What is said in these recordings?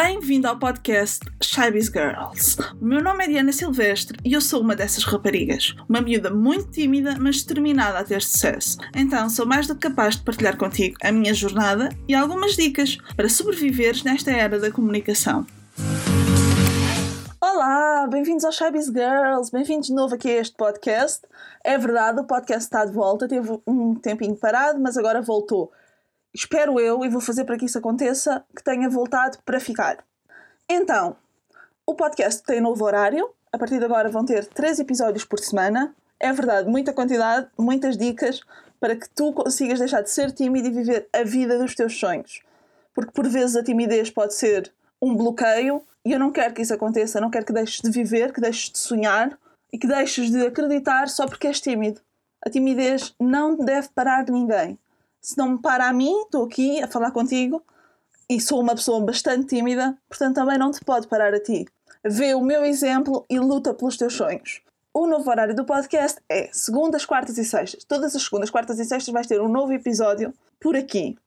Bem-vindo ao podcast Shybiz Girls. O meu nome é Diana Silvestre e eu sou uma dessas raparigas. Uma miúda muito tímida, mas determinada a ter sucesso. Então sou mais do que capaz de partilhar contigo a minha jornada e algumas dicas para sobreviveres nesta era da comunicação. Olá, bem-vindos ao Shybiz Girls, bem-vindos de novo aqui a este podcast. É verdade, o podcast está de volta, teve um tempinho parado, mas agora voltou espero eu, e vou fazer para que isso aconteça, que tenha voltado para ficar. Então, o podcast tem novo horário. A partir de agora vão ter três episódios por semana. É verdade, muita quantidade, muitas dicas para que tu consigas deixar de ser tímido e viver a vida dos teus sonhos. Porque por vezes a timidez pode ser um bloqueio e eu não quero que isso aconteça. Não quero que deixes de viver, que deixes de sonhar e que deixes de acreditar só porque és tímido. A timidez não deve parar de ninguém se não me para mim, estou aqui a falar contigo e sou uma pessoa bastante tímida, portanto também não te pode parar a ti. Vê o meu exemplo e luta pelos teus sonhos. O novo horário do podcast é segundas, quartas e sextas. Todas as segundas, quartas e sextas vais ter um novo episódio por aqui.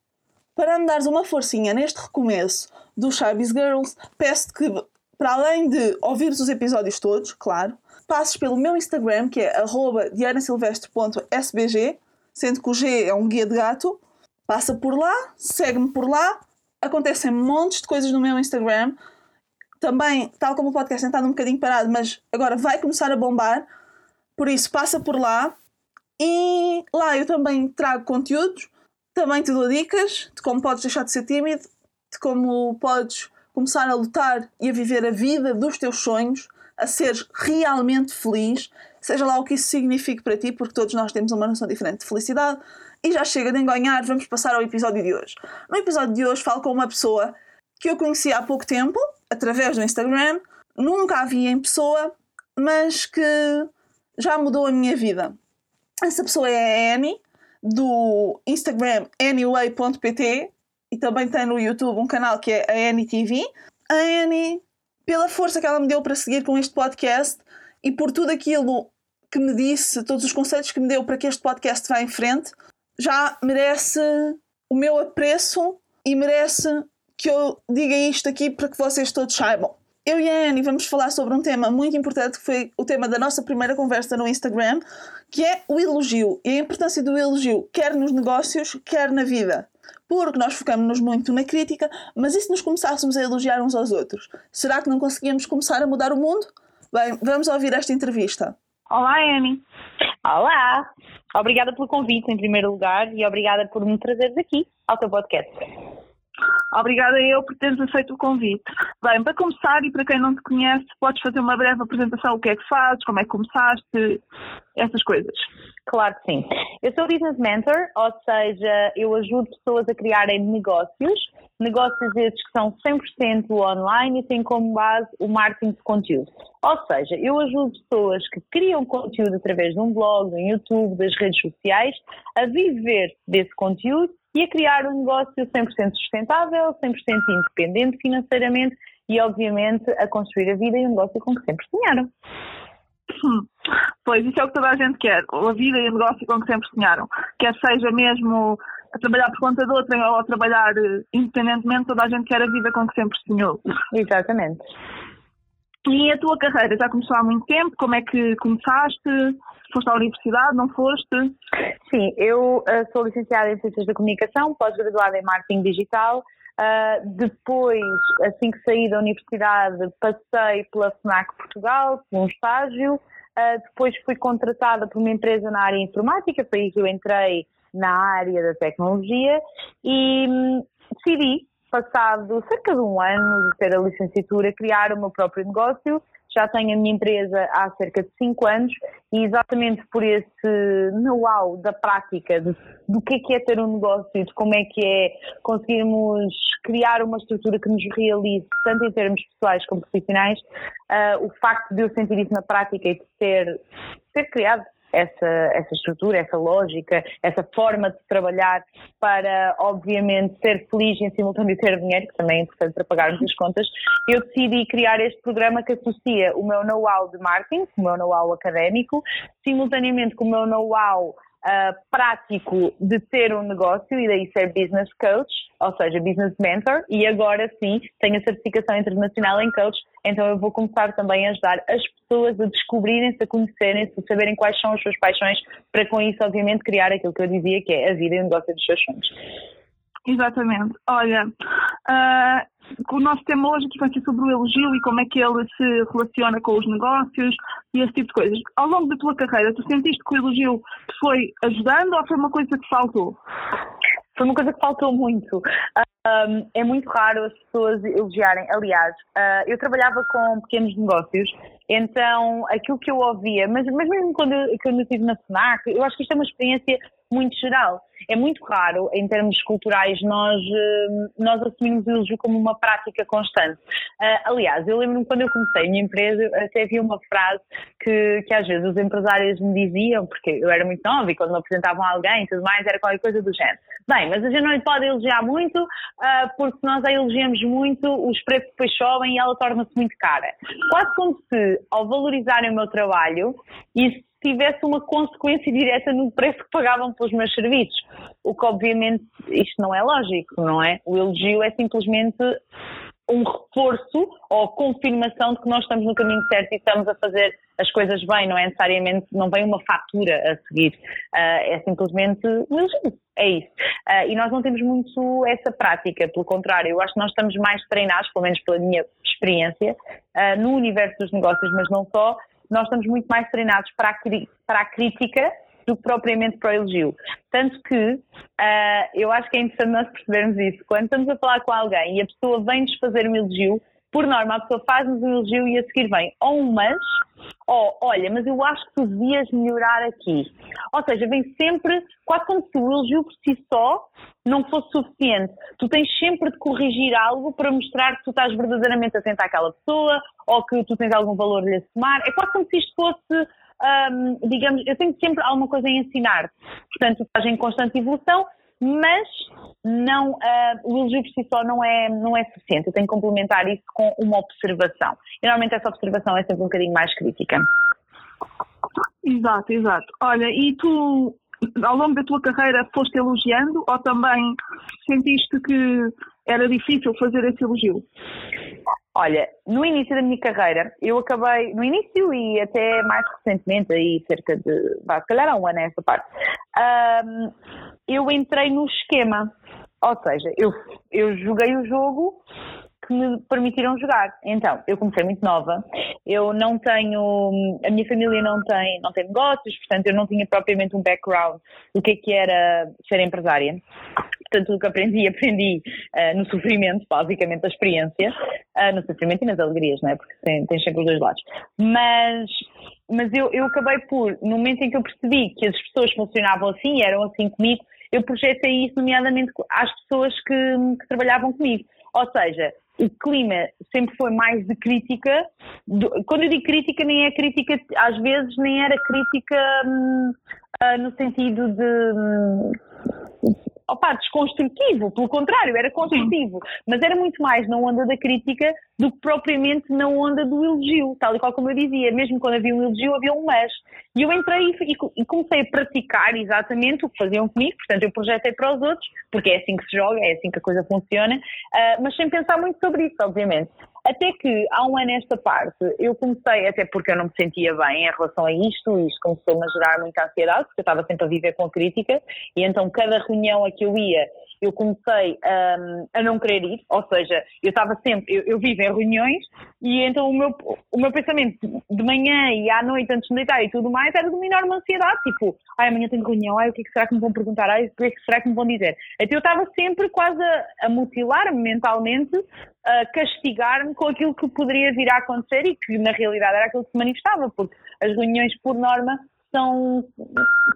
Para me dares uma forcinha neste recomeço do Shybiz Girls, peço-te que, para além de ouvires os episódios todos, claro, passes pelo meu Instagram, que é dianasilvestre.sbg, sendo que o G é um guia de gato. Passa por lá, segue-me por lá. Acontecem montes de coisas no meu Instagram. Também, tal como o podcast tem um bocadinho parado, mas agora vai começar a bombar. Por isso, passa por lá. E lá eu também trago conteúdos. Também te dou dicas de como podes deixar de ser tímido, de como podes começar a lutar e a viver a vida dos teus sonhos, a seres realmente feliz, seja lá o que isso signifique para ti, porque todos nós temos uma noção diferente de felicidade. E já chega de enganhar, vamos passar ao episódio de hoje. No episódio de hoje falo com uma pessoa que eu conheci há pouco tempo, através do Instagram, nunca a vi em pessoa, mas que já mudou a minha vida. Essa pessoa é a Annie, do Instagram anyway.pt e também tem no YouTube um canal que é a Annie TV. A Annie, pela força que ela me deu para seguir com este podcast, e por tudo aquilo que me disse, todos os conselhos que me deu para que este podcast vá em frente, já merece o meu apreço e merece que eu diga isto aqui para que vocês todos saibam. Eu e a Annie vamos falar sobre um tema muito importante que foi o tema da nossa primeira conversa no Instagram, que é o elogio e a importância do elogio, quer nos negócios, quer na vida. Porque nós focamos-nos muito na crítica, mas e se nos começássemos a elogiar uns aos outros? Será que não conseguíamos começar a mudar o mundo? Bem, vamos ouvir esta entrevista. Olá, Amy. Olá. Obrigada pelo convite, em primeiro lugar, e obrigada por me trazeres aqui ao teu podcast. Obrigada eu por teres aceito o convite. Bem, para começar e para quem não te conhece, podes fazer uma breve apresentação, o que é que fazes, como é que começaste, essas coisas. Claro que sim. Eu sou Business Mentor, ou seja, eu ajudo pessoas a criarem negócios, negócios esses que são 100% online e têm como base o marketing de conteúdo. Ou seja, eu ajudo pessoas que criam conteúdo através de um blog, do YouTube, das redes sociais, a viver desse conteúdo e a criar um negócio 100% sustentável, 100% independente financeiramente e, obviamente, a construir a vida e o negócio com que sempre sonharam. Pois, isso é o que toda a gente quer, a vida e o negócio com que sempre sonharam. Quer seja mesmo a trabalhar por conta de outra ou a trabalhar independentemente, toda a gente quer a vida com que sempre sonhou. Exatamente. E a tua carreira já começou há muito tempo? Como é que começaste? Foste à universidade, não foste? Sim, eu uh, sou licenciada em Ciências da Comunicação, pós-graduada em Marketing Digital. Uh, depois, assim que saí da universidade, passei pela FNAC Portugal, por um estágio. Uh, depois fui contratada por uma empresa na área informática, foi aí que eu entrei na área da tecnologia e hum, decidi, passado cerca de um ano de ter a licenciatura, criar o meu próprio negócio. Já tenho a minha empresa há cerca de 5 anos e exatamente por esse know-how da prática de, do que é que é ter um negócio de como é que é conseguirmos criar uma estrutura que nos realize, tanto em termos pessoais como profissionais, uh, o facto de eu sentir isso na prática e de ter, ter criado essa, essa estrutura, essa lógica, essa forma de trabalhar para, obviamente, ser feliz e em simultâneo ter dinheiro, que também é importante para pagarmos as contas, eu decidi criar este programa que associa o meu know-how de marketing, o meu know-how académico, simultaneamente com o meu know-how uh, prático de ter um negócio e daí ser business coach, ou seja, business mentor, e agora sim tenho a certificação internacional em coach, então eu vou começar também a ajudar as pessoas a descobrirem-se, a conhecerem-se, a saberem quais são as suas paixões, para com isso, obviamente, criar aquilo que eu dizia que é a vida e o negócio dos seus sonhos. Exatamente. Olha, uh, o nosso tema hoje aqui vai ser sobre o elogio e como é que ele se relaciona com os negócios e esse tipo de coisas. Ao longo da tua carreira, tu sentiste que o elogio te foi ajudando ou foi uma coisa que faltou? Foi uma coisa que faltou muito. É muito raro as pessoas elogiarem. Aliás, uh, eu trabalhava com pequenos negócios, então aquilo que eu ouvia, mas, mas mesmo quando eu, quando eu estive na FNAC, eu acho que isto é uma experiência muito geral. É muito raro, em termos culturais, nós, hum, nós assumirmos o elogio como uma prática constante. Uh, aliás, eu lembro-me quando eu comecei a minha empresa, até havia uma frase que, que às vezes os empresários me diziam, porque eu era muito nova e quando me apresentavam a alguém e tudo mais, era qualquer coisa do género. Bem, mas a gente não lhe pode elogiar muito, uh, porque se nós a elogiamos muito, os preços depois sobem e ela torna-se muito cara. Quase como se, ao valorizarem o meu trabalho, isso tivesse uma consequência direta no preço que pagavam pelos meus serviços. O que, obviamente, isto não é lógico, não é? O elogio é simplesmente um reforço ou confirmação de que nós estamos no caminho certo e estamos a fazer as coisas bem, não é necessariamente, não vem uma fatura a seguir, uh, é simplesmente um elogio, é isso. Uh, e nós não temos muito essa prática, pelo contrário, eu acho que nós estamos mais treinados, pelo menos pela minha experiência, uh, no universo dos negócios, mas não só, nós estamos muito mais treinados para a, para a crítica do que propriamente para o elogio. Tanto que uh, eu acho que é interessante nós percebermos isso. Quando estamos a falar com alguém e a pessoa vem-nos fazer um elogio, por norma, a pessoa faz-nos um elogio e a seguir vem ou um mas, ou olha, mas eu acho que tu devias melhorar aqui. Ou seja, vem sempre, quase como se o elogio por si só não fosse suficiente. Tu tens sempre de corrigir algo para mostrar que tu estás verdadeiramente atento àquela pessoa ou que tu tens algum valor de lhe assumar. É quase como se isto fosse digamos, eu tenho sempre alguma coisa a ensinar. Portanto, estás em constante evolução, mas não, uh, o elogio por si só não é, não é suficiente. Eu tenho que complementar isso com uma observação. E normalmente essa observação é sempre um bocadinho mais crítica. Exato, exato. Olha, e tu, ao longo da tua carreira, foste elogiando ou também sentiste que era difícil fazer esse elogio? Olha, no início da minha carreira, eu acabei, no início e até mais recentemente, aí cerca de, vá, se calhar há um ano nessa parte, um, eu entrei no esquema. Ou seja, eu, eu joguei o jogo que me permitiram jogar. Então, eu comecei muito nova, eu não tenho, a minha família não tem, não tem negócios, portanto eu não tinha propriamente um background do que é que era ser empresária. Portanto, o que aprendi, aprendi uh, no sofrimento, basicamente, a experiência, uh, no sofrimento e nas alegrias, não é? Porque tem, tem sempre os dois lados. Mas, mas eu, eu acabei por, no momento em que eu percebi que as pessoas funcionavam assim e eram assim comigo, eu projetei isso, nomeadamente, às pessoas que, que trabalhavam comigo. Ou seja, o clima sempre foi mais de crítica. Quando eu digo crítica, nem é crítica, às vezes nem era crítica hum, ah, no sentido de. Hum, opa, desconstrutivo, pelo contrário, era construtivo, mas era muito mais na onda da crítica do que propriamente na onda do elogio, tal e qual como eu dizia, mesmo quando havia um elogio havia um mas. E eu entrei e, e comecei a praticar exatamente o que faziam comigo, portanto eu projetei para os outros, porque é assim que se joga, é assim que a coisa funciona, uh, mas sem pensar muito sobre isso, obviamente. Até que há um ano nesta parte eu comecei, até porque eu não me sentia bem em relação a isto, isto começou-me a gerar muita ansiedade, porque eu estava sempre a viver com a crítica, e então cada reunião a que eu ia eu comecei um, a não querer ir, ou seja, eu estava sempre, eu, eu vivo em reuniões e então o meu, o meu pensamento de manhã e à noite antes de deitar e tudo mais era de uma enorme ansiedade, tipo, ai amanhã tenho reunião, ai o que, é que será que me vão perguntar, ai o que, é que será que me vão dizer? Então eu estava sempre quase a, a mutilar-me mentalmente, a castigar-me com aquilo que poderia vir a acontecer e que na realidade era aquilo que se manifestava, porque as reuniões por norma são,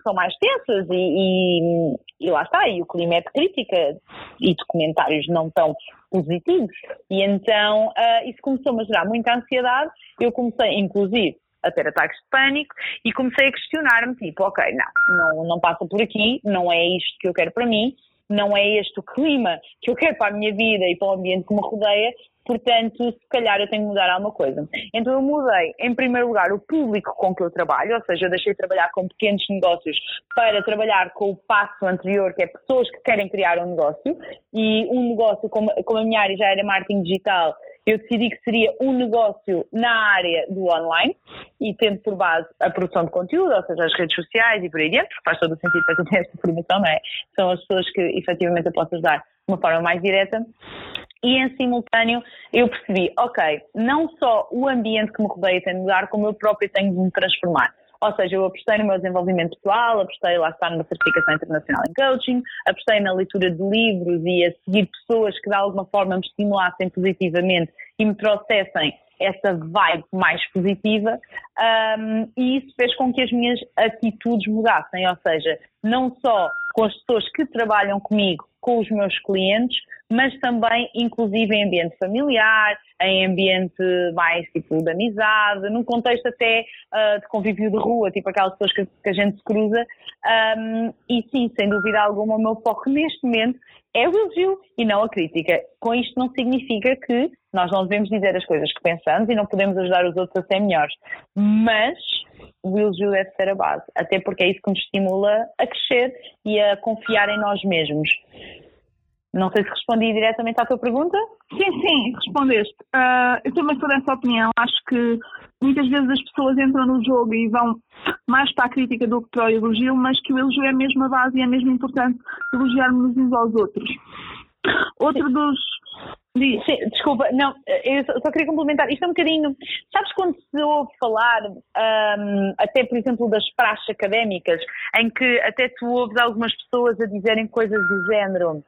são mais tensas e, e, e, lá está, e o clima é de crítica e de comentários não tão positivos. E então uh, isso começou-me a gerar muita ansiedade. Eu comecei, inclusive, a ter ataques de pânico e comecei a questionar-me, tipo, ok, não, não, não passa por aqui, não é isto que eu quero para mim. Não é este o clima que eu quero para a minha vida e para o ambiente que me rodeia, portanto, se calhar eu tenho que mudar alguma coisa. Então eu mudei, em primeiro lugar, o público com que eu trabalho, ou seja, eu deixei de trabalhar com pequenos negócios para trabalhar com o passo anterior, que é pessoas que querem criar um negócio, e um negócio, como, como a minha área já era marketing digital, eu decidi que seria um negócio na área do online e tendo por base a produção de conteúdo, ou seja, as redes sociais e por aí dentro, faz todo o sentido para quem tem esta formação, não é? São as pessoas que efetivamente eu posso ajudar de uma forma mais direta. E em simultâneo eu percebi, ok, não só o ambiente que me rodeia tem de mudar, como eu próprio tenho de me transformar. Ou seja, eu apostei no meu desenvolvimento pessoal, apostei lá está numa certificação internacional em coaching, apostei na leitura de livros e a seguir pessoas que de alguma forma me estimulassem positivamente e me trouxessem essa vibe mais positiva um, e isso fez com que as minhas atitudes mudassem, ou seja, não só com as pessoas que trabalham comigo, com os meus clientes, mas também inclusive em ambiente familiar, em ambiente mais tipo de amizade, num contexto até uh, de convívio de rua, tipo aquelas pessoas que, que a gente se cruza. Um, e sim, sem dúvida alguma, o meu foco neste momento é o elogio e não a crítica. Com isto não significa que nós não devemos dizer as coisas que pensamos e não podemos ajudar os outros a ser melhores. Mas o elogio deve ser a base, até porque é isso que nos estimula a crescer e a confiar em nós mesmos. Não sei se respondi diretamente à tua pergunta. Sim, sim, respondeste. Uh, eu também sou dessa opinião. Acho que muitas vezes as pessoas entram no jogo e vão mais para a crítica do que para o elogio, mas que o elogio é a base e é mesmo importante elogiarmos uns aos outros. Outro dos. Sim, desculpa, não, eu só queria complementar. Isto é um bocadinho. Sabes quando se ouve falar, um, até por exemplo, das praxes académicas, em que até tu ouves algumas pessoas a dizerem coisas do género.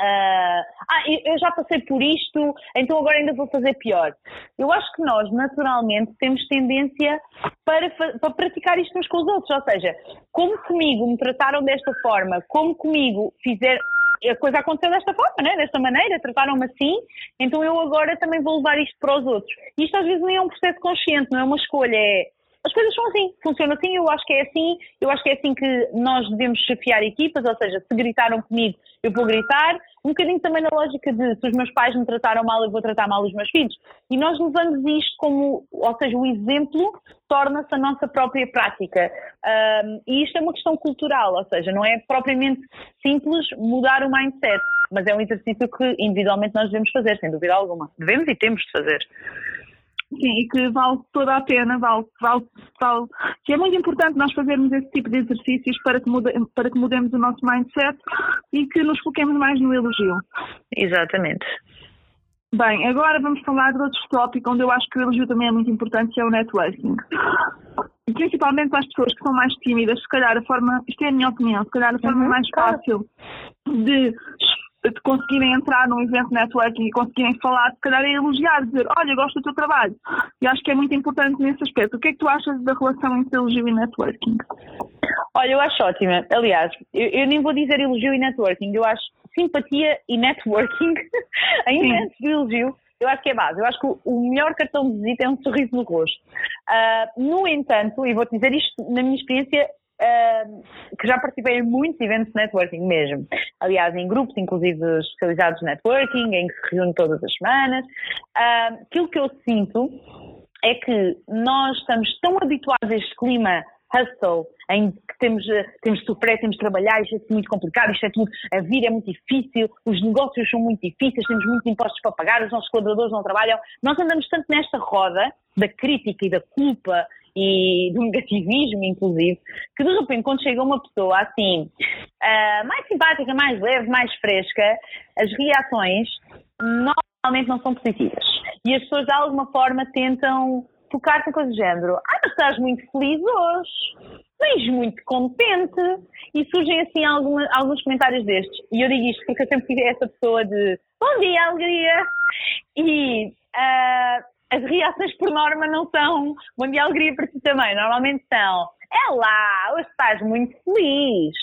Uh, ah, eu já passei por isto, então agora ainda vou fazer pior. Eu acho que nós, naturalmente, temos tendência para, para praticar isto uns com os outros. Ou seja, como comigo me trataram desta forma, como comigo fizer, a coisa aconteceu desta forma, né? desta maneira, trataram-me assim, então eu agora também vou levar isto para os outros. Isto às vezes nem é um processo consciente, não é uma escolha, é as coisas são assim, funcionam assim, eu acho que é assim, eu acho que é assim que nós devemos chefiar equipas, ou seja, se gritaram comigo, eu vou gritar, um bocadinho também na lógica de se os meus pais me trataram mal, eu vou tratar mal os meus filhos. E nós levamos isto como, ou seja, o exemplo torna-se a nossa própria prática. Um, e isto é uma questão cultural, ou seja, não é propriamente simples mudar o mindset, mas é um exercício que individualmente nós devemos fazer, sem dúvida alguma. Devemos e temos de fazer. Sim, e que vale toda a pena, vale, vale, vale, que é muito importante nós fazermos esse tipo de exercícios para que, mude, para que mudemos o nosso mindset e que nos foquemos mais no elogio. Exatamente. Bem, agora vamos falar de outro tópico onde eu acho que o elogio também é muito importante, que é o networking. Principalmente para as pessoas que são mais tímidas, se calhar a forma, isto é a minha opinião, se calhar a forma uhum, mais fácil de de conseguirem entrar num evento networking e conseguirem falar, se calhar é elogiar, dizer, olha, gosto do teu trabalho. E acho que é muito importante nesse aspecto. O que é que tu achas da relação entre elogio e networking? Olha, eu acho ótima. Aliás, eu, eu nem vou dizer elogio e networking, eu acho simpatia e networking, ainda antes do elogio, eu acho que é base. Eu acho que o melhor cartão de visita é um sorriso no rosto. Uh, no entanto, e vou-te dizer isto na minha experiência, Que já participei em muitos eventos de networking mesmo. Aliás, em grupos, inclusive especializados de networking, em que se reúne todas as semanas. Uh, aquilo que eu sinto é que nós estamos tão habituados a este clima hustle, em que temos, temos de sofrer, temos de trabalhar, isto é muito complicado, isto é tudo, a vida é muito difícil, os negócios são muito difíceis, temos muitos impostos para pagar, os nossos colaboradores não trabalham. Nós andamos tanto nesta roda da crítica e da culpa e do negativismo, inclusive, que de repente, quando chega uma pessoa assim, uh, mais simpática, mais leve, mais fresca, as reações normalmente não são positivas. E as pessoas, de alguma forma, tentam tocar-te com o género: Ah, mas estás muito feliz hoje, vens muito contente. E surgem assim alguns comentários destes. E eu digo isto porque eu sempre fui essa pessoa de Bom dia, alegria! E. Uh, as reações por norma não são bom dia, alegria para ti também. Normalmente são é lá, hoje estás muito feliz.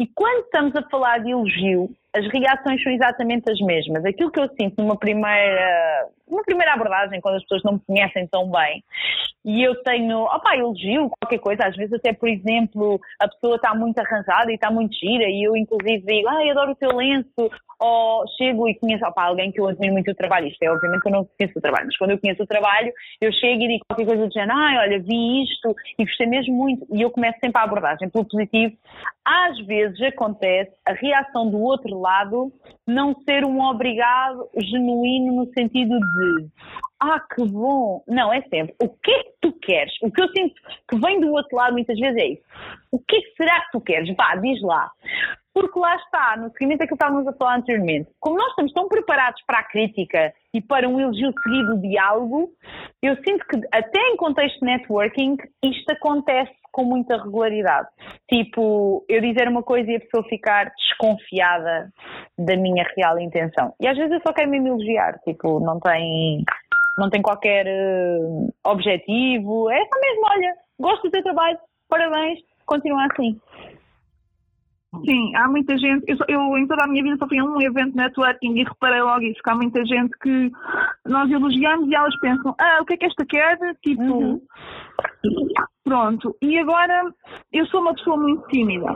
E quando estamos a falar de elogio, as reações são exatamente as mesmas. Aquilo que eu sinto numa primeira uma primeira abordagem, quando as pessoas não me conhecem tão bem, e eu tenho, opá, elogio qualquer coisa, às vezes até, por exemplo, a pessoa está muito arranjada e está muito gira, e eu inclusive digo, ai, adoro o teu lenço, ou chego e conheço opá, alguém que eu admiro muito o trabalho, isto é obviamente que eu não conheço o trabalho, mas quando eu conheço o trabalho, eu chego e digo qualquer coisa do género, ai, olha, vi isto e gostei mesmo muito, e eu começo sempre a abordagem pelo positivo. Às vezes acontece a reação do outro lado não ser um obrigado genuíno no sentido de ah, que bom. Não, é sempre. O que é que tu queres? O que eu sinto que vem do outro lado muitas vezes é isso. O que é que será que tu queres? Vá, diz lá. Porque lá está, no seguimento daquilo que estávamos a falar anteriormente, como nós estamos tão preparados para a crítica e para um elogio seguido de algo, eu sinto que até em contexto de networking isto acontece com muita regularidade. Tipo, eu dizer uma coisa e a pessoa ficar desconfiada da minha real intenção. E às vezes eu só quero me elogiar, tipo, não tem, não tem qualquer uh, objetivo, é só mesmo, olha, gosto do teu trabalho, parabéns, continua assim. Sim, há muita gente. Eu, eu, em toda a minha vida só fui a um evento de networking e reparei logo isso, que há muita gente que nós elogiamos e elas pensam, ah, o que é que esta quer? Tipo, uhum. Pronto. E agora eu sou uma pessoa muito tímida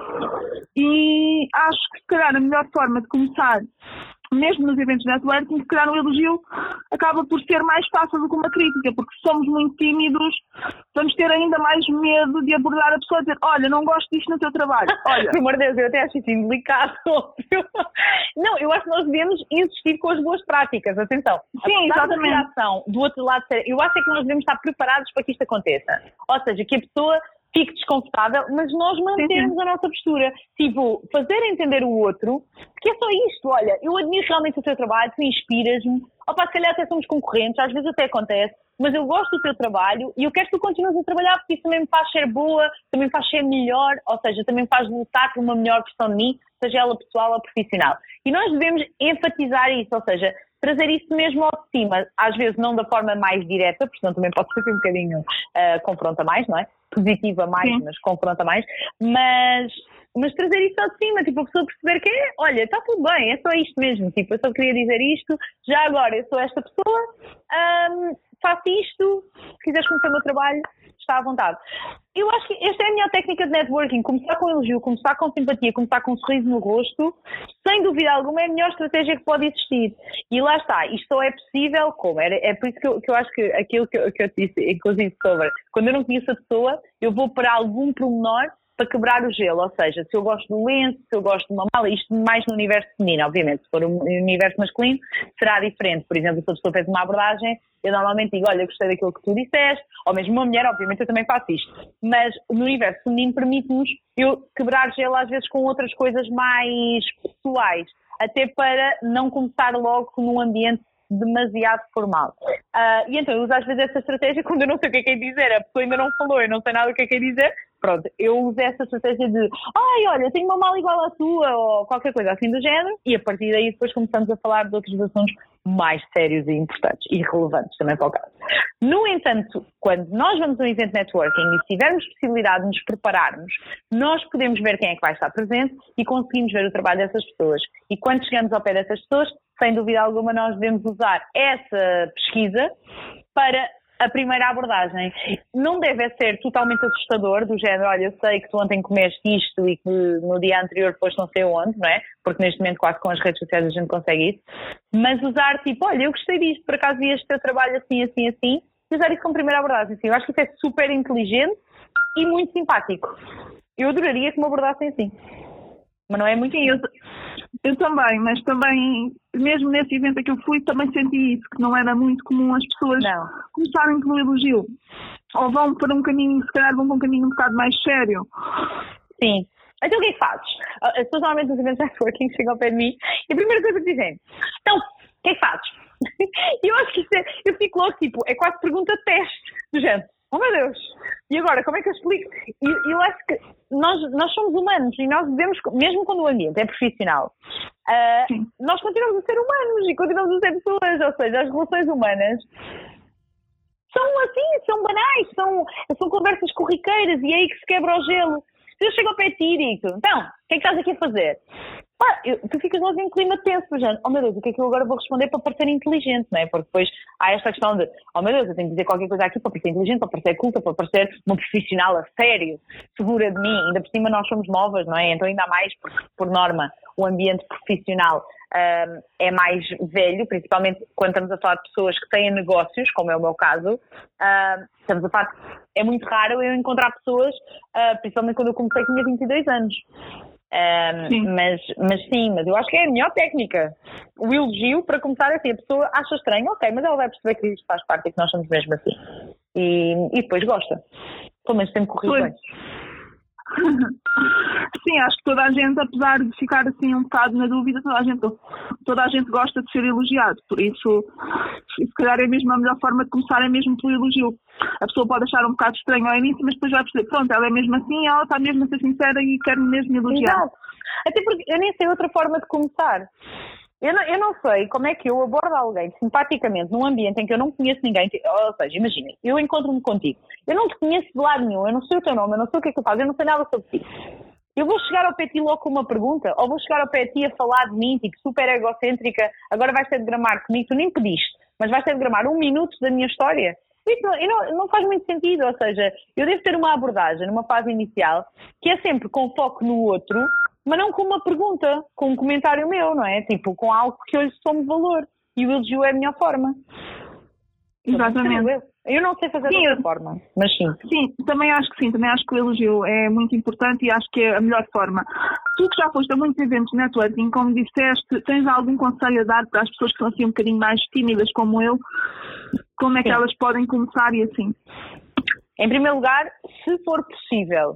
e acho que se calhar a melhor forma de começar mesmo nos eventos de networking, se calhar um elogio acaba por ser mais fácil do que uma crítica, porque se somos muito tímidos, vamos ter ainda mais medo de abordar a pessoa e dizer, olha, não gosto disto no teu trabalho. Olha. Pelo amor de Deus, eu até acho isso indelicado. Não, eu acho que nós devemos insistir com as boas práticas, atenção. Sim, exatamente. reação do outro lado, eu acho é que nós devemos estar preparados para que isto aconteça. Ou seja, que a pessoa fique desconfortável, mas nós mantermos a nossa postura. Tipo, fazer entender o outro que é só isto. Olha, eu admiro realmente o teu trabalho, tu inspiras-me. Opa, se calhar até somos concorrentes, às vezes até acontece, mas eu gosto do teu trabalho e eu quero que tu continues a trabalhar porque isso também me faz ser boa, também me faz ser melhor, ou seja, também me faz lutar por uma melhor versão de mim, seja ela pessoal ou profissional. E nós devemos enfatizar isso, ou seja, trazer isso mesmo ao de cima, às vezes não da forma mais direta, porque senão também pode ser um bocadinho uh, confronta mais, não é? positiva mais, Sim. mas confronta mais, mas, mas trazer isso ao de cima, tipo, a pessoa perceber que é, olha, está tudo bem, é só isto mesmo, tipo, eu só queria dizer isto, já agora eu sou esta pessoa, um, faço isto, se quiseres conhecer o meu trabalho, está à vontade. Eu acho que esta é a minha técnica de networking, começar com elogio, começar com simpatia, começar com um sorriso no rosto, sem dúvida alguma é a melhor estratégia que pode existir. E lá está, isto só é possível como? É, é por isso que eu, que eu acho que aquilo que eu, que eu disse, inclusive sobre, quando eu não conheço a pessoa, eu vou para algum pormenor para quebrar o gelo, ou seja, se eu gosto do lenço, se eu gosto de uma mala, isto mais no universo feminino, obviamente, se for um universo masculino, será diferente. Por exemplo, se a pessoa fez uma abordagem, eu normalmente digo, olha, gostei daquilo que tu disseste, ou mesmo uma mulher, obviamente eu também faço isto. Mas no universo feminino permite-nos eu quebrar gelo às vezes com outras coisas mais pessoais, até para não começar logo num ambiente demasiado formal. Uh, e então eu uso às vezes essa estratégia quando eu não sei o que é que é dizer, a pessoa ainda não falou, eu não sei nada o que é que é dizer, pronto, eu uso essa estratégia de ai, olha, tenho uma mala igual à tua, ou qualquer coisa assim do género, e a partir daí depois começamos a falar de outros assuntos mais sérios e importantes e relevantes também para o caso. No entanto, quando nós vamos a um evento networking e tivermos possibilidade de nos prepararmos, nós podemos ver quem é que vai estar presente e conseguimos ver o trabalho dessas pessoas. E quando chegamos ao pé dessas pessoas, sem dúvida alguma, nós devemos usar essa pesquisa para a primeira abordagem. Não deve ser totalmente assustador, do género, olha, eu sei que tu ontem comeste isto e que no dia anterior foste não sei onde, não é? Porque neste momento quase com as redes sociais a gente consegue isso. Mas usar tipo, olha, eu gostei disto, por acaso vi este teu trabalho assim, assim, assim, e usar isso como primeira abordagem. Assim, eu acho que isso é super inteligente e muito simpático. Eu adoraria que me abordassem assim. Mas não é muito. Sim, eu, eu também, mas também, mesmo nesse evento que eu fui, também senti isso, que não era muito comum as pessoas não. começarem pelo elogio. Ou vão para um caminho, se calhar vão para um caminho um bocado mais sério. Sim. Então o que é que fazes? As pessoas normalmente nos eventos networking chegam ao pé de mim e a primeira coisa que dizem, então, o que é que fazes? E eu acho que isso é, eu fico logo tipo, é quase pergunta teste, do género oh meu Deus, e agora, como é que eu explico? E eu acho que nós, nós somos humanos e nós devemos, mesmo quando o ambiente é profissional, uh, nós continuamos a ser humanos e continuamos a ser pessoas, ou seja, as relações humanas são assim, são banais, são, são conversas corriqueiras e é aí que se quebra o gelo. Se eu chego ao pé de ti e digo, então, o que é que estás aqui a fazer? Pá, eu, tu ficas logo em clima tenso, já, oh meu Deus, o que é que eu agora vou responder para parecer inteligente, não é? Porque depois há esta questão de, oh meu Deus, eu tenho que dizer qualquer coisa aqui para parecer inteligente, para parecer culta, para parecer uma profissional a sério, segura de mim, ainda por cima nós somos novas, não é? Então ainda mais, por, por norma, o ambiente profissional um, é mais velho, principalmente quando estamos a falar de pessoas que têm negócios, como é o meu caso. Um, estamos a falar, é muito raro eu encontrar pessoas, uh, principalmente quando eu comecei, tinha 22 anos. Um, sim. Mas, mas sim, mas eu acho que é a melhor técnica. O elogio, para começar assim, a pessoa acha estranho, ok, mas ela vai perceber que isto faz parte e que nós somos mesmo assim. E, e depois gosta. Pelo menos tem corrido bem. Sim, acho que toda a gente, apesar de ficar assim um bocado na dúvida, toda a gente, toda a gente gosta de ser elogiado. Por isso, se calhar é mesmo a melhor forma de começar é mesmo pelo elogio. A pessoa pode achar um bocado estranho ao início, mas depois vai perceber, pronto, ela é mesmo assim, ela está mesmo a ser sincera e quer mesmo elogiar. Exato. Até porque eu nem sei outra forma de começar. Eu não, eu não sei como é que eu abordo alguém simpaticamente num ambiente em que eu não conheço ninguém. Ou seja, imagina, eu encontro-me contigo. Eu não te conheço de lado nenhum, eu não sei o teu nome, eu não sei o que é que tu fazes, eu não sei nada sobre ti. Eu vou chegar ao pé de ti logo com uma pergunta, ou vou chegar ao pé de ti a falar de mim, tipo, super egocêntrica, agora vais ter de gramar comigo, tu nem pediste, mas vais ter de gramar um minuto da minha história. Isso não, não, não, faz muito sentido, ou seja, eu devo ter uma abordagem numa fase inicial que é sempre com foco no outro mas não com uma pergunta, com um comentário meu, não é? Tipo, com algo que eu lhe some valor. E o elogio é a minha forma. Exatamente. Eu não sei fazer sim, outra forma, mas sim. Sim, também acho que sim, também acho que o elogio é muito importante e acho que é a melhor forma. Tu que já foste a muitos eventos de networking, como disseste, tens algum conselho a dar para as pessoas que são assim um bocadinho mais tímidas como eu? Como é que sim. elas podem começar e assim? Em primeiro lugar, se for possível,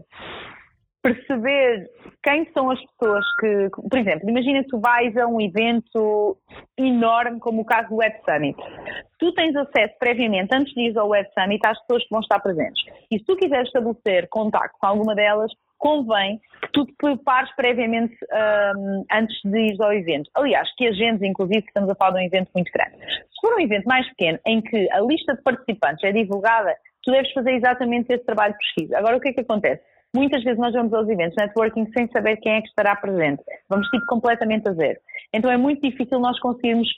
perceber quem são as pessoas que, por exemplo, imagina que tu vais a um evento enorme como o caso do Web Summit. Tu tens acesso previamente, antes de ir ao Web Summit, às pessoas que vão estar presentes. E se tu quiseres estabelecer contato com alguma delas, convém que tu te prepares previamente um, antes de ir ao evento. Aliás, que agendes, inclusive, estamos a falar de um evento muito grande. Se for um evento mais pequeno, em que a lista de participantes é divulgada, tu deves fazer exatamente esse trabalho de pesquisa. Agora, o que é que acontece? Muitas vezes nós vamos aos eventos networking sem saber quem é que estará presente. Vamos tipo completamente a zero. Então é muito difícil nós conseguirmos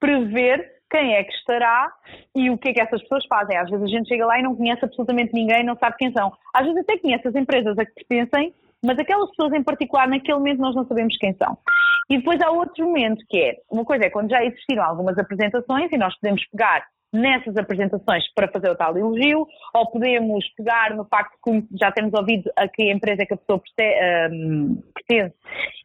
prever quem é que estará e o que é que essas pessoas fazem. Às vezes a gente chega lá e não conhece absolutamente ninguém, não sabe quem são. Às vezes até conhece as empresas a que pertencem, mas aquelas pessoas em particular, naquele momento, nós não sabemos quem são. E depois há outro momento que é, uma coisa é quando já existiram algumas apresentações e nós podemos pegar nessas apresentações para fazer o tal elogio, ou podemos pegar no facto que já temos ouvido a que empresa que a pessoa pertence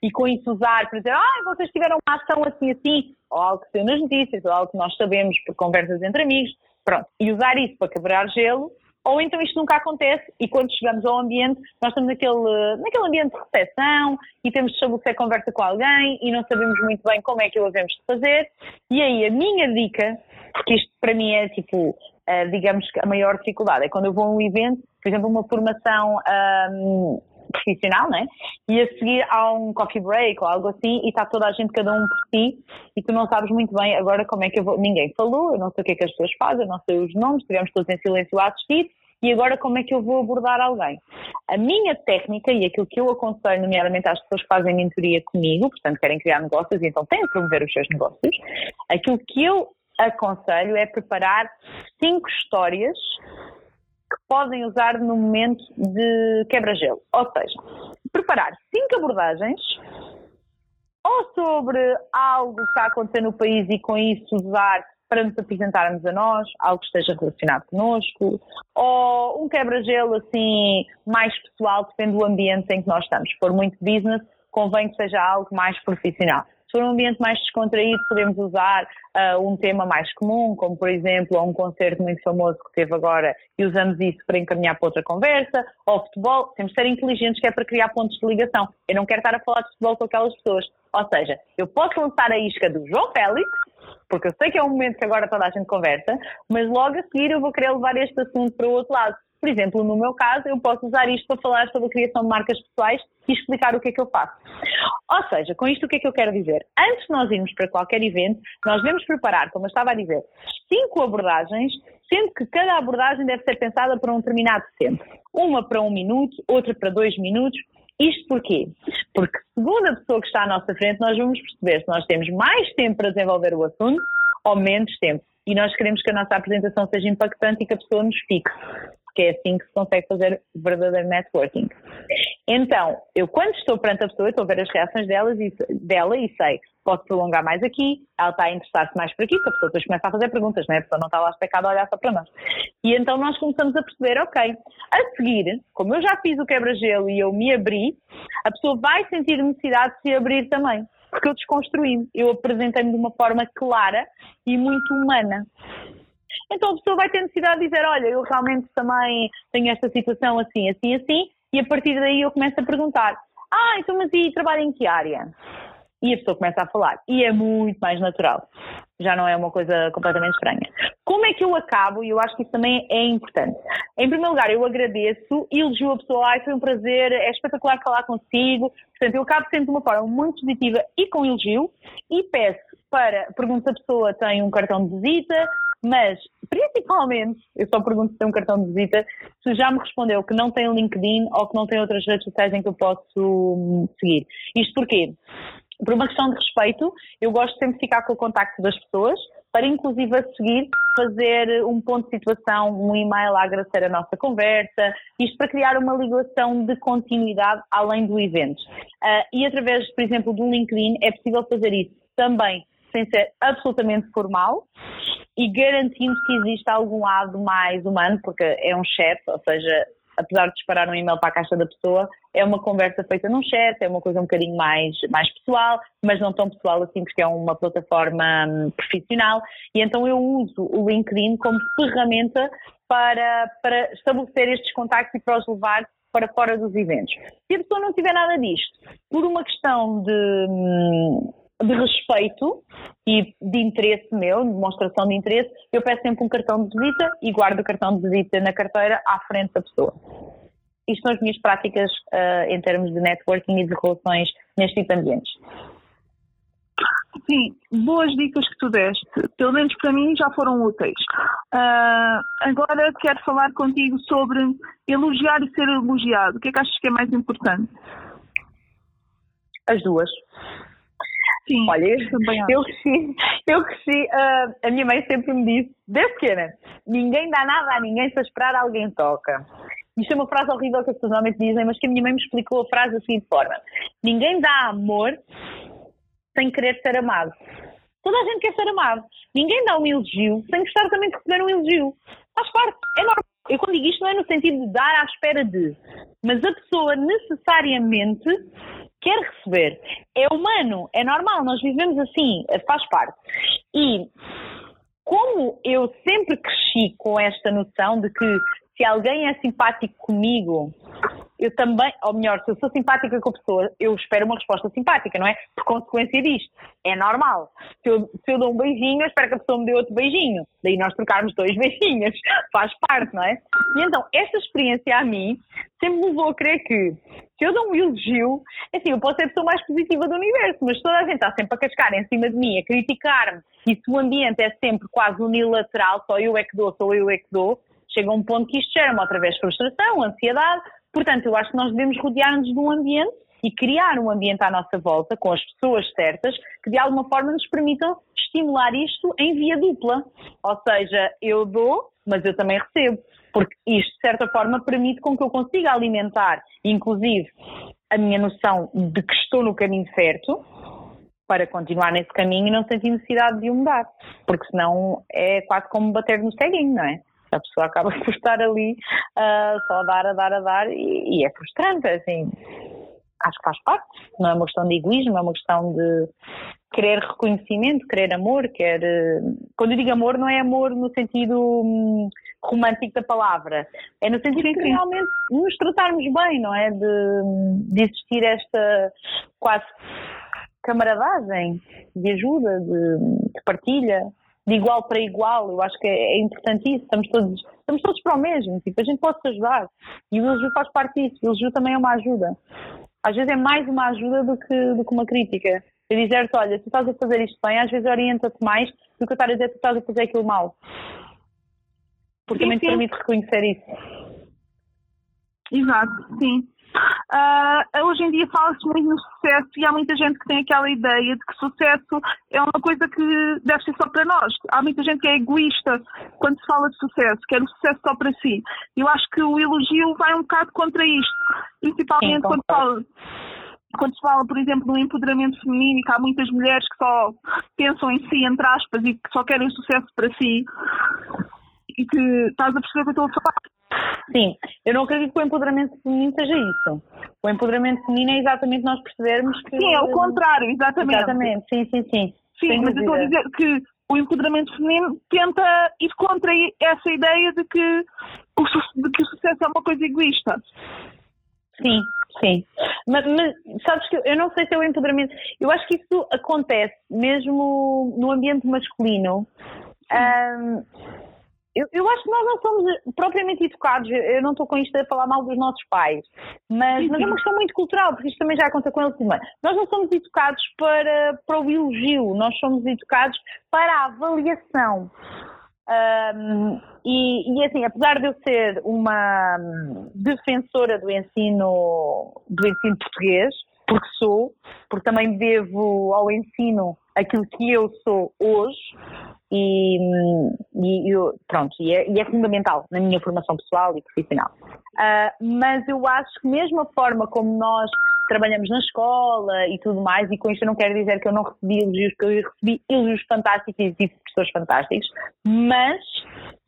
e com isso usar para dizer, ah, vocês tiveram uma ação assim assim, ou algo que saiu nas notícias, ou algo que nós sabemos por conversas entre amigos, pronto, e usar isso para quebrar gelo ou então isto nunca acontece e quando chegamos ao ambiente, nós estamos naquele, naquele ambiente de recepção e temos de estabelecer conversa com alguém e não sabemos muito bem como é que o havemos de fazer. E aí a minha dica, porque isto para mim é tipo, uh, digamos que a maior dificuldade, é quando eu vou a um evento, por exemplo, uma formação. Profissional, né? E a seguir há um coffee break ou algo assim e está toda a gente, cada um por si, e tu não sabes muito bem agora como é que eu vou. Ninguém falou, eu não sei o que é que as pessoas fazem, eu não sei os nomes, estivemos todos em silêncio a assistir, e agora como é que eu vou abordar alguém? A minha técnica e aquilo que eu aconselho, nomeadamente às pessoas que fazem mentoria comigo, portanto querem criar negócios e então têm de promover os seus negócios, aquilo que eu aconselho é preparar cinco histórias que podem usar no momento de quebra-gelo. Ou seja, preparar cinco abordagens ou sobre algo que está a acontecer no país e com isso usar para nos apresentarmos a nós, algo que esteja relacionado connosco, ou um quebra-gelo assim mais pessoal, depende do ambiente em que nós estamos. Se for muito business, convém que seja algo mais profissional. Se for um ambiente mais descontraído, podemos usar uh, um tema mais comum, como por exemplo um concerto muito famoso que teve agora e usamos isso para encaminhar para outra conversa, ou futebol. Temos de ser inteligentes que é para criar pontos de ligação. Eu não quero estar a falar de futebol com aquelas pessoas. Ou seja, eu posso lançar a isca do João Félix, porque eu sei que é um momento que agora toda a gente conversa, mas logo a seguir eu vou querer levar este assunto para o outro lado. Por exemplo, no meu caso, eu posso usar isto para falar sobre a criação de marcas pessoais e explicar o que é que eu faço. Ou seja, com isto o que é que eu quero dizer? Antes de nós irmos para qualquer evento, nós devemos preparar, como eu estava a dizer, cinco abordagens, sendo que cada abordagem deve ser pensada para um determinado tempo. Uma para um minuto, outra para dois minutos, Isto porquê? Porque, segundo a pessoa que está à nossa frente, nós vamos perceber se nós temos mais tempo para desenvolver o assunto ou menos tempo. E nós queremos que a nossa apresentação seja impactante e que a pessoa nos fixe porque é assim que se consegue fazer verdadeiro networking. Então, eu quando estou perante a pessoa, estou a ver as reações delas e, dela e sei, posso prolongar mais aqui, ela está a interessar-se mais por aqui, porque a pessoa depois começa a fazer perguntas, não é? A pessoa não está lá especada a olhar só para nós. E então nós começamos a perceber, ok, a seguir, como eu já fiz o quebra-gelo e eu me abri, a pessoa vai sentir necessidade de se abrir também. Porque eu desconstruí, eu apresentei-me de uma forma clara e muito humana. Então a pessoa vai ter necessidade de dizer: Olha, eu realmente também tenho esta situação assim, assim, assim, e a partir daí eu começo a perguntar: Ah, então mas e trabalho em que área? E a pessoa começa a falar. E é muito mais natural. Já não é uma coisa completamente estranha. Como é que eu acabo? E eu acho que isso também é importante. Em primeiro lugar, eu agradeço, elogio a pessoa, ai, foi um prazer, é espetacular falar consigo. Portanto, eu acabo sempre de uma forma muito positiva e com elogio. E peço para, pergunto se a pessoa tem um cartão de visita, mas, principalmente, eu só pergunto se tem um cartão de visita, se já me respondeu que não tem LinkedIn ou que não tem outras redes sociais em que eu posso hum, seguir. Isto porquê? Por uma questão de respeito, eu gosto sempre de ficar com o contacto das pessoas, para inclusive a seguir fazer um ponto de situação, um e-mail a agradecer a nossa conversa, isto para criar uma ligação de continuidade além do evento. Uh, e através, por exemplo, do LinkedIn é possível fazer isso também sem ser absolutamente formal e garantindo que existe algum lado mais humano, porque é um chat, ou seja, apesar de disparar um e-mail para a caixa da pessoa, é uma conversa feita num chat, é uma coisa um bocadinho mais, mais pessoal, mas não tão pessoal assim, porque é uma plataforma hum, profissional, e então eu uso o LinkedIn como ferramenta para, para estabelecer estes contactos e para os levar para fora dos eventos. Se a pessoa não tiver nada disto, por uma questão de hum, de respeito e de interesse meu, demonstração de interesse, eu peço sempre um cartão de visita e guardo o cartão de visita na carteira à frente da pessoa. Isto são as minhas práticas uh, em termos de networking e de relações neste tipo de ambientes. Sim, boas dicas que tu deste. Pelo menos para mim já foram úteis. Uh, agora quero falar contigo sobre elogiar e ser elogiado. O que é que achas que é mais importante? As duas. Sim, Olha, eu cresci, eu cresci, uh, a minha mãe sempre me disse, desde pequena, ninguém dá nada a ninguém, se esperar alguém toca. Isto é uma frase horrível que as pessoas normalmente dizem, mas que a minha mãe me explicou a frase assim de forma. Ninguém dá amor sem querer ser amado. Toda a gente quer ser amado. Ninguém dá um elogio sem gostar também de receber um elogio. Faz parte, é normal. Eu quando digo isto não é no sentido de dar à espera de, mas a pessoa necessariamente quer receber. É humano, é normal, nós vivemos assim, faz parte. E como eu sempre cresci com esta noção de que se alguém é simpático comigo, eu também, ou melhor, se eu sou simpática com a pessoa, eu espero uma resposta simpática, não é? Por consequência disto. É normal. Se eu, se eu dou um beijinho, eu espero que a pessoa me dê outro beijinho. Daí nós trocarmos dois beijinhos. Faz parte, não é? E então, esta experiência a mim sempre me levou a crer que se eu dou um elogio, assim, eu posso ser a pessoa mais positiva do universo, mas toda a gente está sempre a cascar em cima de mim, a criticar-me, e se o ambiente é sempre quase unilateral, só eu é que dou, só eu é que dou, chega um ponto que isto gera-me outra vez frustração, ansiedade. Portanto, eu acho que nós devemos rodear-nos de um ambiente e criar um ambiente à nossa volta, com as pessoas certas, que de alguma forma nos permitam estimular isto em via dupla. Ou seja, eu dou, mas eu também recebo. Porque isto, de certa forma, permite com que eu consiga alimentar, inclusive, a minha noção de que estou no caminho certo, para continuar nesse caminho e não sentir necessidade de o mudar. Porque senão é quase como bater no ceguinho, não é? A pessoa acaba por estar ali uh, só a dar, a dar, a dar e, e, é frustrante, assim. Acho que faz parte, não é uma questão de egoísmo, é uma questão de querer reconhecimento, querer amor, quer... Quando eu digo amor, não é amor no sentido hum, romântico da palavra, é no sentido de realmente nos tratarmos bem, não é? De, de existir esta quase camaradagem, de ajuda, de, de partilha de igual para igual, eu acho que é, é importante isso, estamos todos, estamos todos para o mesmo, tipo, a gente pode se ajudar e o elogio faz parte disso, o elogio também é uma ajuda. Às vezes é mais uma ajuda do que, do que uma crítica. Eu dizer-te, olha, tu estás a fazer isto bem, às vezes orienta-te mais do que eu estar a dizer que tu estás a fazer aquilo mal. Porque sim, também te permite reconhecer isso. Exato, sim. Uh, hoje em dia fala-se muito no sucesso e há muita gente que tem aquela ideia de que sucesso é uma coisa que deve ser só para nós. Há muita gente que é egoísta quando se fala de sucesso, quer o sucesso só para si. Eu acho que o elogio vai um bocado contra isto, principalmente Sim, quando fala quando se fala, por exemplo, no empoderamento feminino que há muitas mulheres que só pensam em si, entre aspas, e que só querem sucesso para si, e que estás a perceber o que eu estou a falar. Sim, eu não acredito que o empoderamento feminino seja isso. O empoderamento feminino é exatamente nós percebermos que. Sim, é o contrário, exatamente. Exatamente, sim, sim, sim. Sim, mas eu estou a dizer que o empoderamento feminino tenta ir contra essa ideia de que o, de que o sucesso é uma coisa egoísta. Sim, sim. Mas, mas, sabes que eu não sei se é o empoderamento. Eu acho que isso acontece mesmo no ambiente masculino. Um, eu, eu, acho que nós não somos propriamente educados, eu não estou com isto a falar mal dos nossos pais, mas, mas é uma questão muito cultural, porque isto também já aconteceu com eles. Nós não somos educados para, para o elogio, nós somos educados para a avaliação. Um, e, e, assim, apesar de eu ser uma defensora do ensino, do ensino português, porque sou, porque também devo ao ensino aquilo que eu sou hoje, e, e eu, pronto, e é, e é, fundamental na minha formação pessoal e profissional. Uh, mas eu acho que mesmo a forma como nós trabalhamos na escola e tudo mais, e com isto eu não quero dizer que eu não recebi elogios, porque eu recebi elogios fantásticos e tive professores fantásticos, mas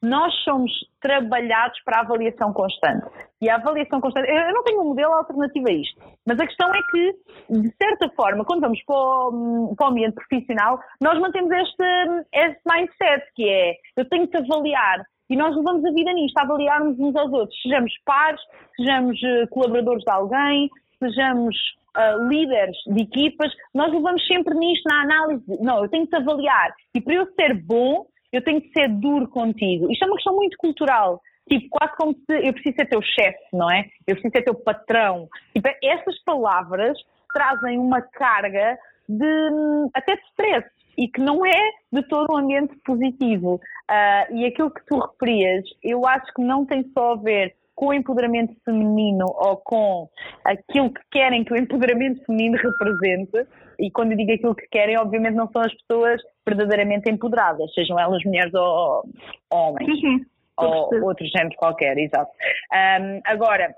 nós somos trabalhados para a avaliação constante. E a avaliação constante, eu não tenho um modelo alternativo a isto, mas a questão é que, de certa forma, quando vamos para o, para o ambiente profissional, nós mantemos este, este mindset que é eu tenho que avaliar e nós levamos a vida nisto, a avaliarmos uns aos outros, sejamos pares, sejamos eh, colaboradores de alguém, sejamos uh, líderes de equipas, nós levamos sempre nisto na análise. Não, eu tenho que avaliar. E para eu ser bom, eu tenho que ser duro contigo. Isto é uma questão muito cultural. Tipo, quase como se eu preciso ser teu chefe, não é? Eu preciso ser teu patrão. Tipo, essas palavras trazem uma carga de até de stress e que não é de todo um ambiente positivo. Uh, e aquilo que tu referias, eu acho que não tem só a ver com o empoderamento feminino ou com aquilo que querem que o empoderamento feminino represente, e quando eu digo aquilo que querem, obviamente não são as pessoas verdadeiramente empoderadas, sejam elas mulheres ou, homens. Sim, sim. Ou outro género qualquer, exato. Um, agora,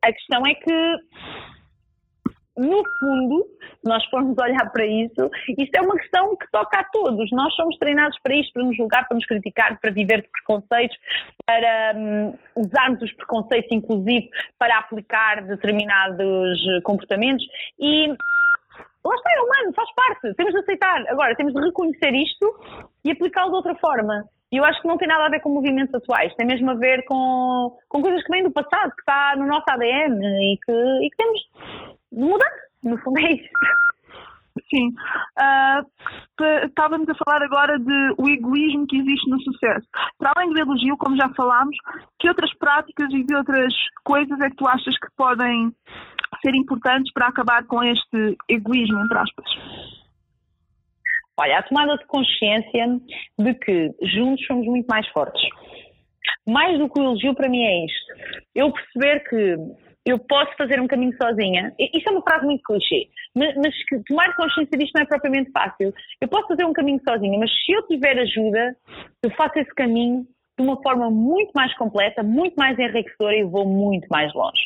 a questão é que no fundo, se nós formos olhar para isso, isto é uma questão que toca a todos. Nós somos treinados para isto, para nos julgar, para nos criticar, para viver de preconceitos, para um, usarmos os preconceitos, inclusive, para aplicar determinados comportamentos e lá está, é humano, faz parte, temos de aceitar. Agora, temos de reconhecer isto e aplicá-lo de outra forma. E eu acho que não tem nada a ver com movimentos atuais, tem mesmo a ver com, com coisas que vêm do passado, que está no nosso ADN e que, e que temos muda, no fundo é isso. Sim. Uh, estávamos a falar agora de o egoísmo que existe no sucesso. Para além do elogio, como já falámos, que outras práticas e de outras coisas é que tu achas que podem ser importantes para acabar com este egoísmo, entre aspas? Olha, a tomada de consciência de que juntos somos muito mais fortes. Mais do que o elogio para mim é isto. Eu perceber que eu posso fazer um caminho sozinha. Isto é uma frase muito clichê, mas, mas tomar consciência disto não é propriamente fácil. Eu posso fazer um caminho sozinha, mas se eu tiver ajuda, eu faço esse caminho de uma forma muito mais completa, muito mais enriquecedora e vou muito mais longe.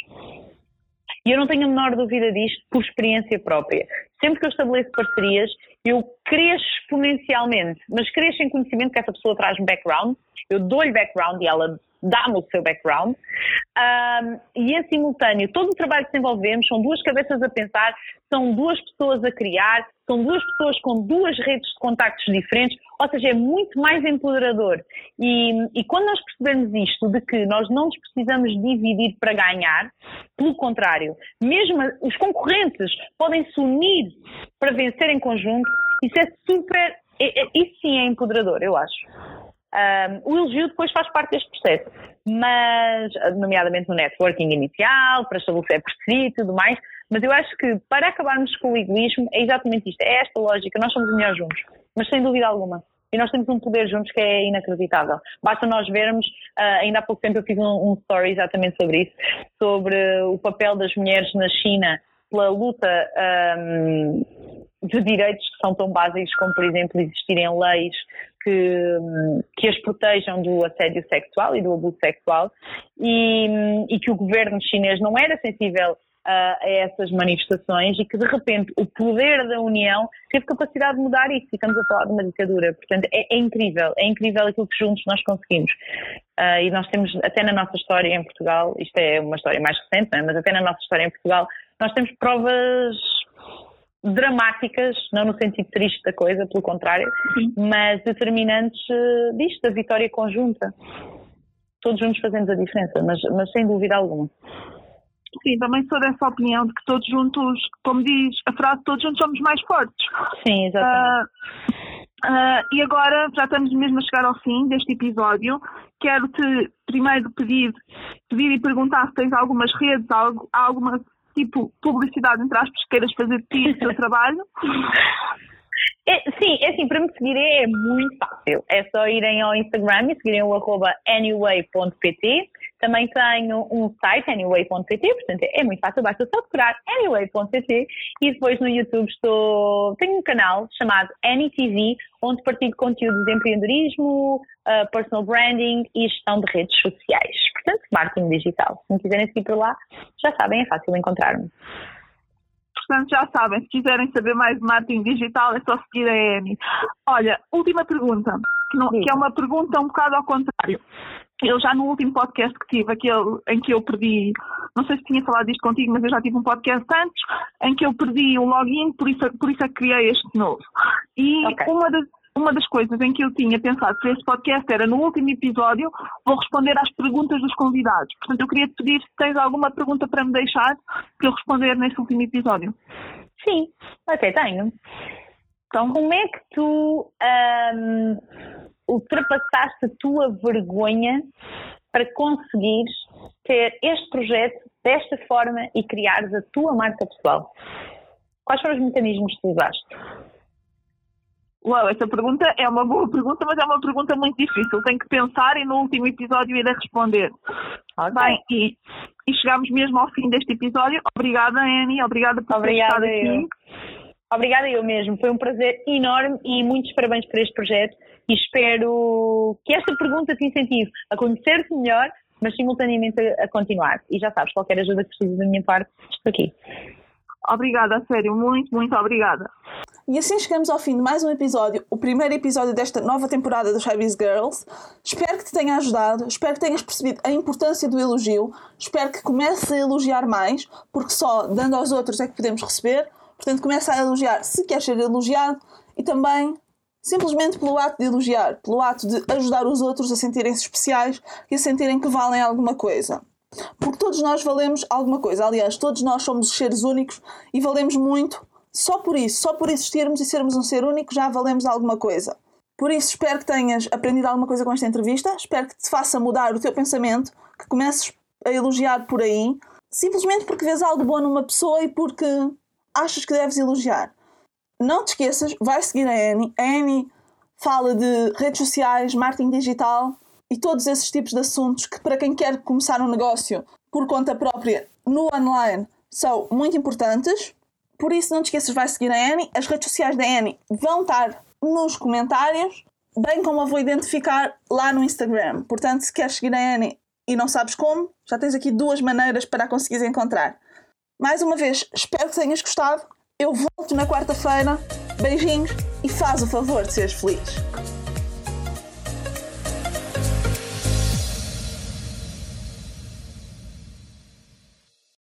E eu não tenho a menor dúvida disto por experiência própria. Sempre que eu estabeleço parcerias, eu cresço exponencialmente, mas cresço em conhecimento que essa pessoa traz um background, eu dou-lhe background e ela dá-me o seu background, um, e em simultâneo, todo o trabalho que desenvolvemos são duas cabeças a pensar, são duas pessoas a criar, são duas pessoas com duas redes de contactos diferentes, ou seja, é muito mais empoderador. E, e quando nós percebemos isto, de que nós não nos precisamos dividir para ganhar, pelo contrário, mesmo os concorrentes podem se unir para vencer em conjunto, isso é super, é, é, isso sim é empoderador, eu acho. Um, o elogio depois faz parte deste processo, mas, nomeadamente no networking inicial, para estabelecer parceria e tudo mais, mas eu acho que para acabarmos com o egoísmo é exatamente isto, é esta lógica, nós somos melhores juntos, mas sem dúvida alguma. e nós temos um poder juntos que é inacreditável. Basta nós vermos, uh, ainda há pouco tempo eu fiz um, um story exatamente sobre isso, sobre o papel das mulheres na China pela luta um, de direitos que são tão básicos como, por exemplo, existirem leis que, que as protejam do assédio sexual e do abuso sexual. E, e que o governo chinês não era sensível a, essas manifestações e que de repente o poder da União teve capacidade de mudar isso estamos a falar de uma ditadura. Portanto, é, é incrível, é incrível aquilo que juntos nós conseguimos. Uh, e nós temos, até na nossa história em Portugal, isto é uma história mais recente, é? mas até na nossa história em Portugal, nós temos provas dramáticas, não no sentido triste da coisa, pelo contrário, Sim. mas determinantes uh, disto, da vitória conjunta. Todos juntos fazemos a diferença, mas, mas sem dúvida alguma. Sim, também sou dessa opinião de que todos juntos, como diz a frase, todos juntos somos mais fortes. Sim, exatamente. Uh, uh, e agora já estamos mesmo a chegar ao fim deste episódio. Quero-te primeiro pedir, pedir e perguntar se tens algumas redes, alguma tipo publicidade entre aspas que queiras fazer de ti do teu trabalho. É, sim, é assim, para me seguir é muito fácil. É só irem ao Instagram e seguirem o arroba anyway.pt. Também tenho um site, anyway.pt, portanto é muito fácil, basta só procurar anyway.pt e depois no YouTube estou, tenho um canal chamado AnyTV, onde partilho conteúdos de empreendedorismo, uh, personal branding e gestão de redes sociais. Portanto, marketing digital. Se me quiserem seguir por lá, já sabem, é fácil encontrar-me. Portanto, já sabem, se quiserem saber mais de marketing digital, é só seguir a Amy. Olha, última pergunta, que, não, que é uma pergunta um bocado ao contrário. Eu já no último podcast que tive, aquele em que eu perdi, não sei se tinha falado disto contigo, mas eu já tive um podcast antes, em que eu perdi o login, por isso, por isso é que criei este novo. E okay. uma das, uma das coisas em que eu tinha pensado para este podcast era no último episódio vou responder às perguntas dos convidados. Portanto, eu queria te pedir se tens alguma pergunta para me deixar para eu responder neste último episódio. Sim, ok, tenho. Então, como é que tu um, ultrapassaste a tua vergonha para conseguires ter este projeto desta forma e criares a tua marca pessoal? Quais foram os mecanismos que usaste? Uau, essa pergunta é uma boa pergunta, mas é uma pergunta muito difícil. Tenho que pensar e no último episódio ir a responder. Okay. Bem, e, e chegamos mesmo ao fim deste episódio. Obrigada, Annie. Obrigada por Obrigada ter estado aqui. Obrigada eu mesmo. Foi um prazer enorme e muitos parabéns por este projeto. E espero que esta pergunta te incentive a conhecer-te melhor, mas simultaneamente a, continuar. E já sabes, qualquer ajuda que precisas da minha parte, estou aqui. Obrigada, sério. Muito, muito obrigada. E assim chegamos ao fim de mais um episódio, o primeiro episódio desta nova temporada dos Hypebeast Girls. Espero que te tenha ajudado, espero que tenhas percebido a importância do elogio, espero que comeces a elogiar mais, porque só dando aos outros é que podemos receber. Portanto, começa a elogiar se queres ser elogiado e também simplesmente pelo ato de elogiar, pelo ato de ajudar os outros a sentirem-se especiais e a sentirem que valem alguma coisa. Porque todos nós valemos alguma coisa. Aliás, todos nós somos seres únicos e valemos muito só por isso, só por existirmos e sermos um ser único, já valemos alguma coisa. Por isso, espero que tenhas aprendido alguma coisa com esta entrevista, espero que te faça mudar o teu pensamento, que comeces a elogiar por aí, simplesmente porque vês algo bom numa pessoa e porque achas que deves elogiar. Não te esqueças, vai seguir a Annie. A Annie fala de redes sociais, marketing digital e todos esses tipos de assuntos que, para quem quer começar um negócio por conta própria no online, são muito importantes. Por isso, não te esqueças, vai seguir a Annie. As redes sociais da Annie vão estar nos comentários, bem como a vou identificar lá no Instagram. Portanto, se queres seguir a Annie e não sabes como, já tens aqui duas maneiras para a conseguires encontrar. Mais uma vez, espero que tenhas gostado. Eu volto na quarta-feira. Beijinhos e faz o favor de seres feliz.